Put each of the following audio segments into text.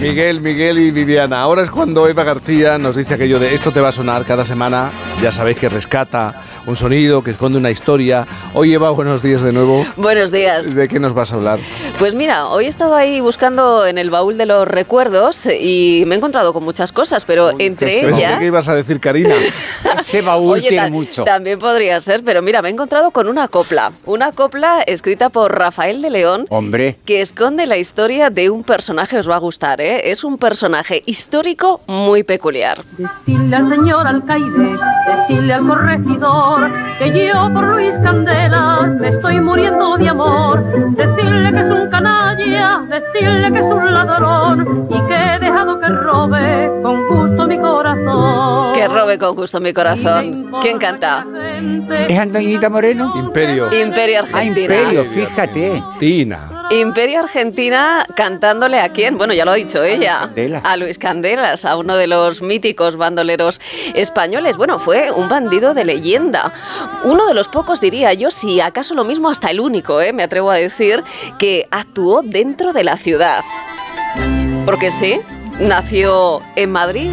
Miguel, Miguel y Viviana. Ahora es cuando Eva García nos dice aquello de esto te va a sonar cada semana. Ya sabéis que rescata un sonido, que esconde una historia. Hoy Eva, buenos días de nuevo. Buenos días. ¿De qué nos vas a hablar? Pues mira, hoy he estado ahí buscando en el baúl de los recuerdos y me he encontrado con muchas cosas, pero entre Pensé ellas... que ibas a decir Karina. Ese baúl Oye, tiene mucho. También podría ser, pero mira, me he encontrado con una copla. Una copla escrita por Rafael de León. Hombre. que esconde la historia de un personaje, os va a gustar, ¿eh? Es un personaje histórico muy peculiar. Decirle al señor alcaide, decirle al corregidor, que yo por Luis Candela me estoy muriendo de amor. Decirle que es un canalla, decirle que es un ladrón y que he dejado que robe con gusto mi corazón. Que robe con gusto mi corazón. ¿Quién canta? ¿Es Antoñita Moreno? Imperio. Imperio Ah, Argentina. Imperio, fíjate. Tina. Imperio Argentina cantándole a quién? Bueno, ya lo ha dicho ella. A Luis Candelas, a uno de los míticos bandoleros españoles. Bueno, fue un bandido de leyenda. Uno de los pocos, diría yo, si acaso lo mismo hasta el único, ¿eh? me atrevo a decir, que actuó dentro de la ciudad. Porque sí, nació en Madrid,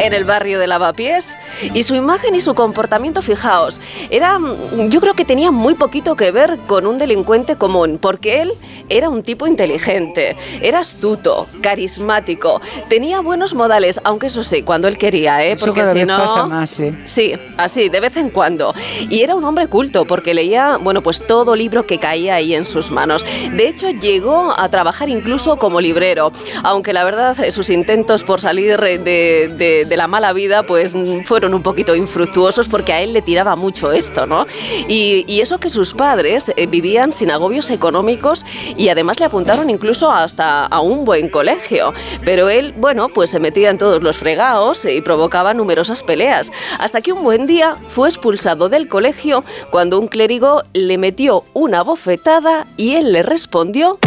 en el barrio de Lavapiés, y su imagen y su comportamiento, fijaos, era, mm, yo creo que tenía muy poquito que ver con un delincuente común, porque él era un tipo inteligente, era astuto, carismático, tenía buenos modales, aunque eso sí, cuando él quería, ¿eh? Porque si no... pasa más, ¿eh? Sí, así, de vez en cuando. Y era un hombre culto porque leía, bueno, pues todo libro que caía ahí en sus manos. De hecho, llegó a trabajar incluso como librero, aunque la verdad eh, sus intentos por salir de, de- de la mala vida pues mm, fueron un poquito infructuosos porque a él le tiraba mucho esto, ¿no? Y, y eso que sus padres eh, vivían sin agobios económicos y además le apuntaron incluso hasta a un buen colegio. Pero él, bueno, pues se metía en todos los fregados y provocaba numerosas peleas. Hasta que un buen día fue expulsado del colegio cuando un clérigo le metió una bofetada y él le respondió,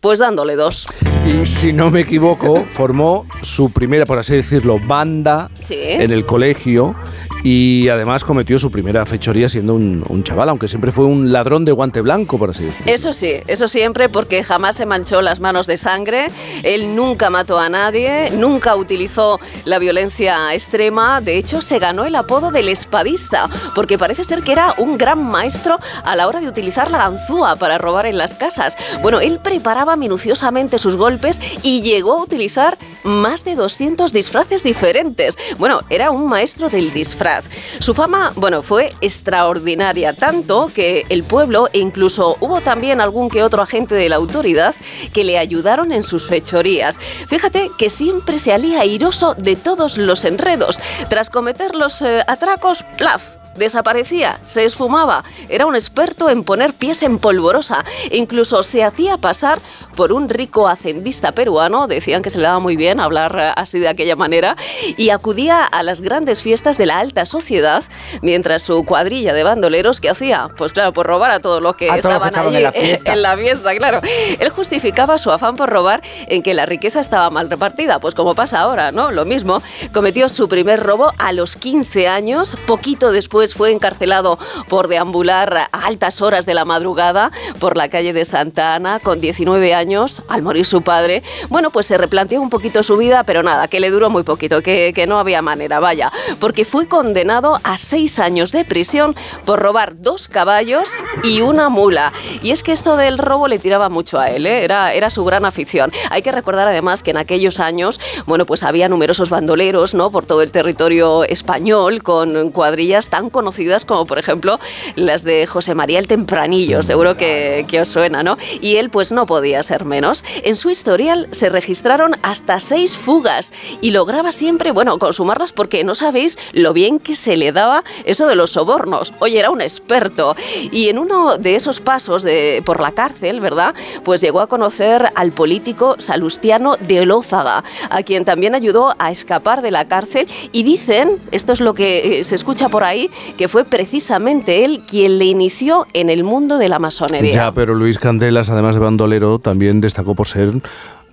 pues dándole dos. Y si no me equivoco, formó su primera, por así decirlo, banda Sí. en el colegio y además cometió su primera fechoría siendo un, un chaval, aunque siempre fue un ladrón de guante blanco, por así decirlo. Eso sí, eso siempre porque jamás se manchó las manos de sangre, él nunca mató a nadie, nunca utilizó la violencia extrema, de hecho se ganó el apodo del espadista, porque parece ser que era un gran maestro a la hora de utilizar la ganzúa para robar en las casas. Bueno, él preparaba minuciosamente sus golpes y llegó a utilizar más de 200 disfraces diferentes. Bueno, era un maestro del disfraz. Su fama, bueno, fue extraordinaria, tanto que el pueblo e incluso hubo también algún que otro agente de la autoridad que le ayudaron en sus fechorías. Fíjate que siempre se alía airoso de todos los enredos. Tras cometer los eh, atracos, ¡plaf! Desaparecía, se esfumaba, era un experto en poner pies en polvorosa. Incluso se hacía pasar por un rico hacendista peruano, decían que se le daba muy bien hablar así de aquella manera, y acudía a las grandes fiestas de la alta sociedad, mientras su cuadrilla de bandoleros que hacía, pues claro, por robar a todos los que A que estaban estaban allí en la en la fiesta, claro. Él justificaba su afán por robar en que la riqueza estaba mal repartida, pues como pasa ahora, ¿no? Lo mismo, cometió su primer robo a los 15 años, poquito después fue encarcelado por deambular a altas horas de la madrugada por la calle de Santa Ana con 19 años, al morir su padre. Bueno, pues se replanteó un poquito su vida, pero nada, que le duró muy poquito, que, que no había manera, vaya, porque fue condenado a seis años de prisión por robar dos caballos y una mula. Y es que esto del robo le tiraba mucho a él, ¿eh? era, era su gran afición. Hay que recordar además que en aquellos años, bueno, pues había numerosos bandoleros, ¿no? Por todo el territorio español, con cuadrillas tan conocidas como, por ejemplo, las de José María el Tempranillo, seguro que, que os suena, ¿no? Y él, pues no podía ser menos. En su historial se registraron hasta seis fugas y lograba siempre, bueno, consumarlas porque no sabéis lo bien que se le daba eso de los sobornos. Oye, era un experto. Y en uno de esos pasos de, por la cárcel, ¿verdad? Pues llegó a conocer al político Salustiano de Olózaga, a quien también ayudó a escapar de la cárcel. Y dicen, esto es lo que eh, se escucha por ahí, que fue precisamente él quien le inició en el mundo de la masonería. Ya, pero Luis Candelas, además de bandolero, también destacó por ser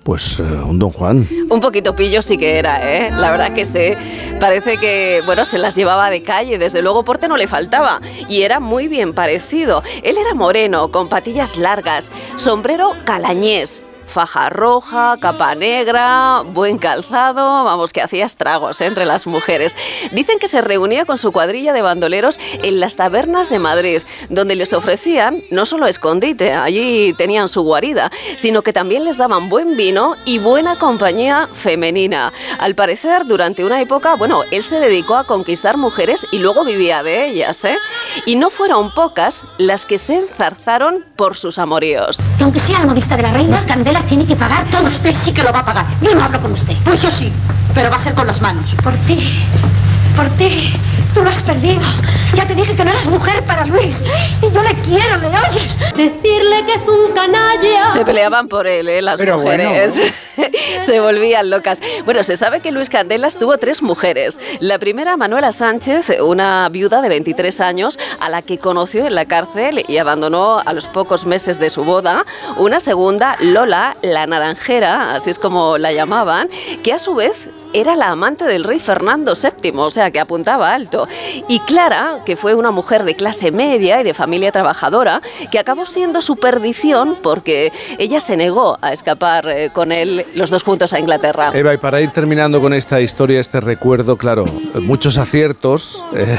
pues eh, un don Juan. Un poquito pillo sí que era, ¿eh? La verdad que sí. Parece que, bueno, se las llevaba de calle, desde luego porte no le faltaba. Y era muy bien parecido. Él era moreno, con patillas largas, sombrero calañés. Faja roja, capa negra, buen calzado, vamos, que hacía estragos ¿eh? entre las mujeres. Dicen que se reunía con su cuadrilla de bandoleros en las tabernas de Madrid, donde les ofrecían no solo escondite, allí tenían su guarida, sino que también les daban buen vino y buena compañía femenina. Al parecer, durante una época, bueno, él se dedicó a conquistar mujeres y luego vivía de ellas, ¿eh? Y no fueron pocas las que se enzarzaron por sus amoríos. Que aunque sea la modista de la reina, Candela tiene que pagar todo. Usted sí que lo va a pagar. Yo no hablo con usted. Pues yo sí, pero va a ser con las manos. Por ti. Por ti. Tú lo has perdido. Ya te dije que no eras mujer para Luis. Y yo le quiero, ¿le oyes? Decirle que es un canalla. Se peleaban por él, ¿eh? las Pero mujeres. se volvían locas. Bueno, se sabe que Luis Candelas tuvo tres mujeres. La primera, Manuela Sánchez, una viuda de 23 años, a la que conoció en la cárcel y abandonó a los pocos meses de su boda. Una segunda, Lola, la naranjera, así es como la llamaban, que a su vez era la amante del rey Fernando VII, o sea, que apuntaba alto. Y Clara, que fue una mujer de clase media y de familia trabajadora, que acabó siendo su perdición porque ella se negó a escapar eh, con él los dos juntos a Inglaterra. Eva, y para ir terminando con esta historia, este recuerdo, claro, muchos aciertos eh,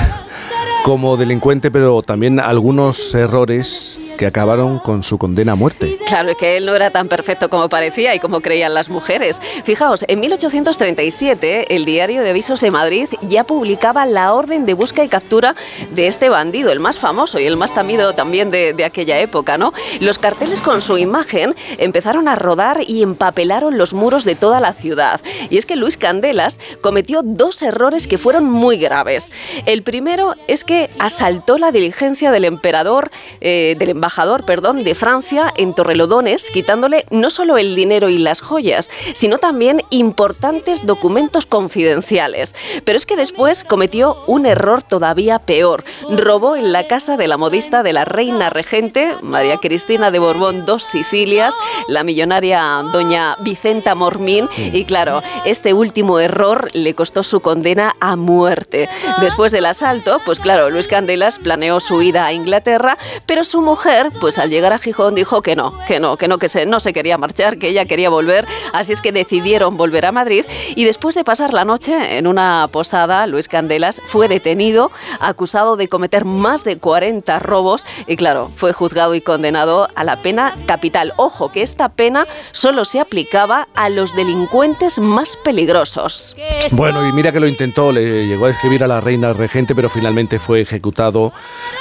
como delincuente, pero también algunos errores que acabaron con su condena a muerte. Claro, es que él no era tan perfecto como parecía y como creían las mujeres. Fijaos, en 1837 el diario de avisos de Madrid ya publicaba la orden de busca y captura de este bandido, el más famoso y el más temido también de, de aquella época, ¿no? Los carteles con su imagen empezaron a rodar y empapelaron los muros de toda la ciudad. Y es que Luis Candelas cometió dos errores que fueron muy graves. El primero es que asaltó la diligencia del emperador, eh, del embajador, perdón, de Francia en Torrelodones, quitándole no solo el dinero y las joyas, sino también importantes documentos confidenciales. Pero es que después cometió un error todavía peor. Robó en la casa de la modista de la reina regente, María Cristina de Borbón dos Sicilias, la millonaria doña Vicenta Mormín, y claro, este último error le costó su condena a muerte. Después del asalto, pues claro, Luis Candelas planeó su ida a Inglaterra, pero su mujer, pues al llegar a Gijón dijo que no, que no, que no, que se, no se quería marchar, que ella quería volver, así es que decidieron volver a Madrid y después de pasar la noche en una posada, Luis Candelas fue detenido, acusado de cometer más de 40 robos y claro, fue juzgado y condenado a la pena capital. Ojo, que esta pena solo se aplicaba a los delincuentes más peligrosos. Bueno, y mira que lo intentó, le llegó a escribir a la reina regente, pero finalmente fue ejecutado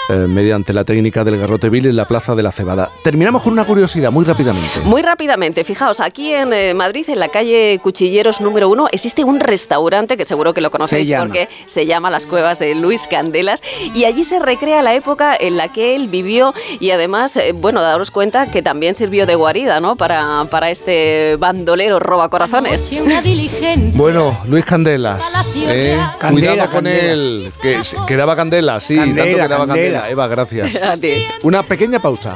eh, mediante la técnica del garrote vil la plaza de la Cebada. Terminamos con una curiosidad, muy rápidamente. Muy rápidamente, fijaos, aquí en eh, Madrid, en la calle Cuchilleros número uno, existe un restaurante que seguro que lo conocéis Se porque se llama Las Cuevas de Luis Candelas y allí se recrea la época en la que él vivió y además, eh, bueno, daros cuenta que también sirvió de guarida, ¿no? Para, para este bandolero roba corazones. Una. Bueno, Luis Candelas, eh, Candela, cuidado con candela. él, que, que daba candela, sí, Candela, tanto que daba candela. candela. Eva, gracias. A ti. Pequeña pausa.